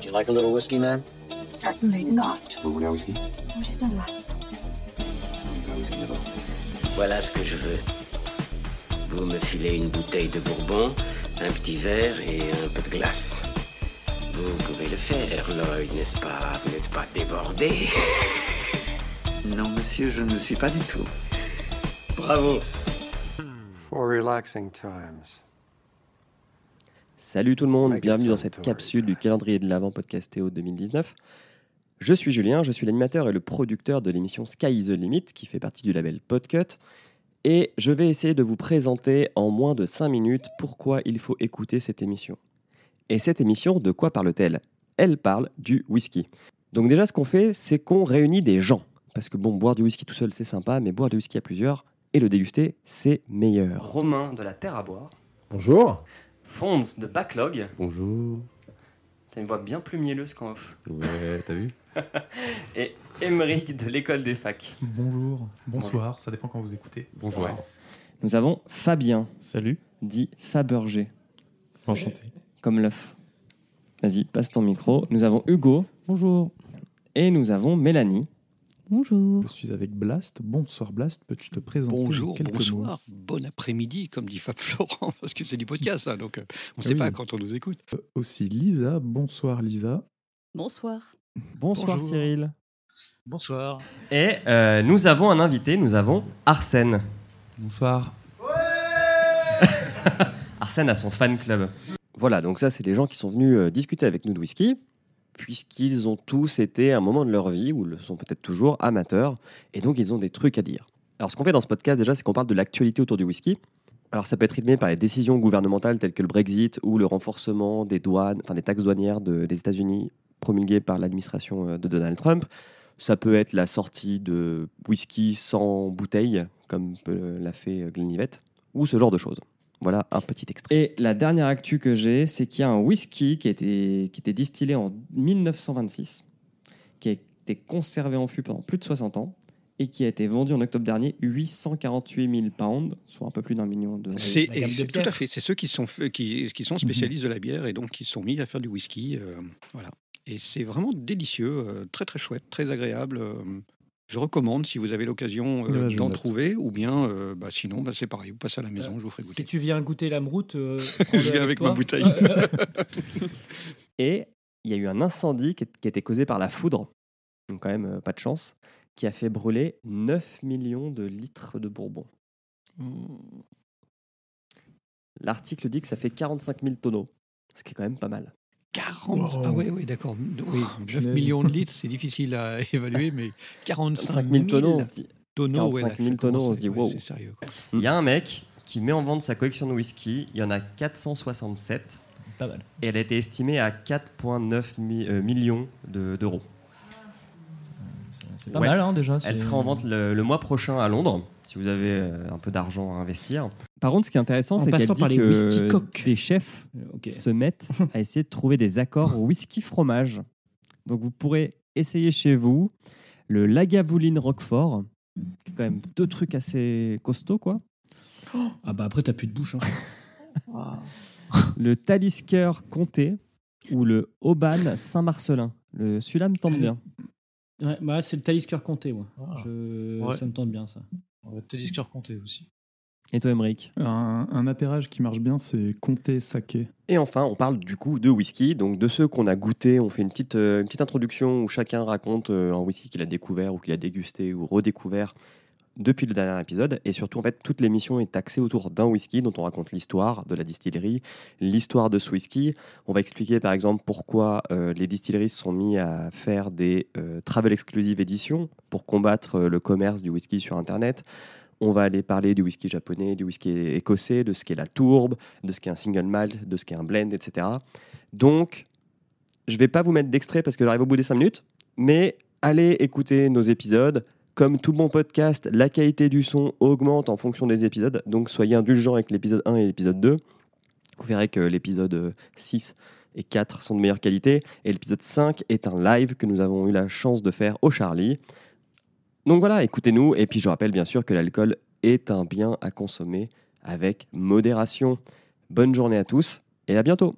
Do you like a little whiskey, man? Certainly not. Vous voulez un whisky Juste un doigt. Un whisky d'abord. Voilà ce que je veux. Vous me filez une bouteille de bourbon, un petit verre et un peu de glace. Vous pouvez le faire, Lloyd, n'est-ce pas? Vous n'êtes pas débordé Non, monsieur, je ne le suis pas du tout. Bravo For relaxing times. Salut tout le monde, bienvenue dans cette capsule du calendrier de l'Avent podcast Théo 2019. Je suis Julien, je suis l'animateur et le producteur de l'émission Sky is the Limit qui fait partie du label Podcut. Et je vais essayer de vous présenter en moins de 5 minutes pourquoi il faut écouter cette émission. Et cette émission, de quoi parle-t-elle? Elle parle du whisky. Donc déjà, ce qu'on fait, c'est qu'on réunit des gens. Parce que bon, boire du whisky tout seul, c'est sympa, mais boire du whisky à plusieurs et le déguster, c'est meilleur. Romain de la Terre à boire. Bonjour. Fonds de Backlog. Bonjour. T'as une voix bien plus mielleuse qu'en off. Ouais, t'as vu Et Émeric de l'école des facs. Bonjour, bonsoir, ça dépend quand vous écoutez. Bonjour. Ouais. Nous avons Fabien, Salut, dit Fabergé, enchanté. comme l'œuf. Vas-y, passe ton micro. Nous avons Hugo. Bonjour. Et nous avons Mélanie. Bonjour. Je suis avec Blast. Bonsoir Blast, peux-tu te présenter en Bonjour, quelques bonsoir, bon après-midi, comme dit Fab Florent, parce que c'est du podcast, hein, donc euh, on ne sait Oui. pas quand on nous écoute. Euh, Aussi Lisa. Bonsoir Lisa. Bonsoir. Bonsoir Bonjour. Cyril. Bonsoir. Et euh, nous avons un invité, nous avons Arsène. Bonsoir. Arsène a son fan club. Voilà, donc ça, c'est les gens qui sont venus euh, discuter avec nous de whisky, puisqu'ils ont tous été à un moment de leur vie, ou le sont peut-être toujours, amateurs, et donc ils ont des trucs à dire. Alors, ce qu'on fait dans ce podcast, déjà, c'est qu'on parle de l'actualité autour du whisky. Alors, ça peut être rythmé par les décisions gouvernementales telles que le Brexit ou le renforcement des douanes, enfin des taxes douanières de- des États-Unis promulguées par l'administration euh, de Donald Trump. Ça peut être la sortie de whisky sans bouteille, comme euh, l'a fait euh, Glenlivet, ou ce genre de choses. Voilà un petit extrait. Et la dernière actu que j'ai, c'est qu'il y a un whisky qui a été, qui était distillé en 1926, qui a été conservé en fût pendant plus de 60 ans et qui a été vendu en octobre dernier 848 000 pounds, soit un peu plus d'un million d'euros. C'est de c'est tout à fait, c'est ceux qui sont, qui, qui sont spécialistes de la bière et donc qui sont mis à faire du whisky. euh, voilà. Et c'est vraiment délicieux, euh, très très chouette, très agréable. euh, je recommande si vous avez l'occasion euh, d'en trouver, ou bien euh, bah, sinon bah, c'est pareil, vous passez à la maison, je vous ferai Si goûter. tu viens goûter la euh, Je viens avec ma bouteille. Et il y a eu un incendie qui, est- qui a été causé par la foudre, donc quand même euh, pas de chance, qui a fait brûler 9 millions de litres de bourbon. L'article dit que ça fait 45 000 tonneaux, ce qui est quand même pas mal. 40 Wow. Ah oui, oui, d'accord. Oui, 9 punaise. millions de litres, c'est difficile à évaluer, mais 45 5 000 tonneaux, on se dit. tonneaux, 45 là, 000 ça tonneaux, on se dit, ouais, wow. Sérieux. quoi. Il y a un mec qui met en vente sa collection de whisky. Il y en a 467. Pas mal. Et elle a été estimée à 4,9 mi- euh, millions de- d'euros. C'est pas Ouais. mal hein, déjà. Elle sera en vente le, le mois prochain à Londres, si vous avez euh, un peu d'argent à investir. Par contre, ce qui est intéressant, c'est qu'elle passant dit par les que whisky coques. des chefs Euh, se mettent à essayer de trouver des accords whisky fromage. Donc vous pourrez essayer chez vous le Lagavulin Roquefort, qui est quand même deux trucs assez costauds, quoi. Ah bah après t'as plus de bouche. hein. Le Talisker Comté ou le Auban Saint-Marcelin. Le celui-là me tente bien. Ouais, bah c'est le Talisker Comté. Ouais. Ah. Je- Ouais. Ça me tente bien ça. On va te disquer compter aussi. Et toi, Emmerich Un, un apérage qui marche bien, c'est Comté Saké. Et enfin, on parle du coup de whisky, donc de ceux qu'on a goûté. On fait une petite, euh, une petite introduction où chacun raconte euh, un whisky qu'il a découvert ou qu'il a dégusté ou redécouvert depuis le dernier épisode. Et surtout, en fait, toute l'émission est axée autour d'un whisky dont on raconte l'histoire de la distillerie, l'histoire de ce whisky. On va expliquer par exemple pourquoi euh, les distilleries se sont mis à faire des euh, travel exclusive éditions pour combattre euh, le commerce du whisky sur Internet. On va aller parler du whisky japonais, du whisky écossais, de ce qu'est la tourbe, de ce qu'est un single malt, de ce qu'est un blend, etc. Donc, je vais pas vous mettre d'extrait parce que j'arrive au bout des 5 minutes, mais allez écouter nos épisodes. Comme tout bon podcast, la qualité du son augmente en fonction des épisodes, donc soyez indulgents avec l'épisode 1 et l'épisode 2. Vous verrez que l'épisode euh, 6 et 4 sont de meilleure qualité, et l'épisode 5 est un live que nous avons eu la chance de faire au Charlie. Donc voilà, écoutez-nous, et puis je rappelle bien sûr que l'alcool est un bien à consommer avec modération. Bonne journée à tous, et à bientôt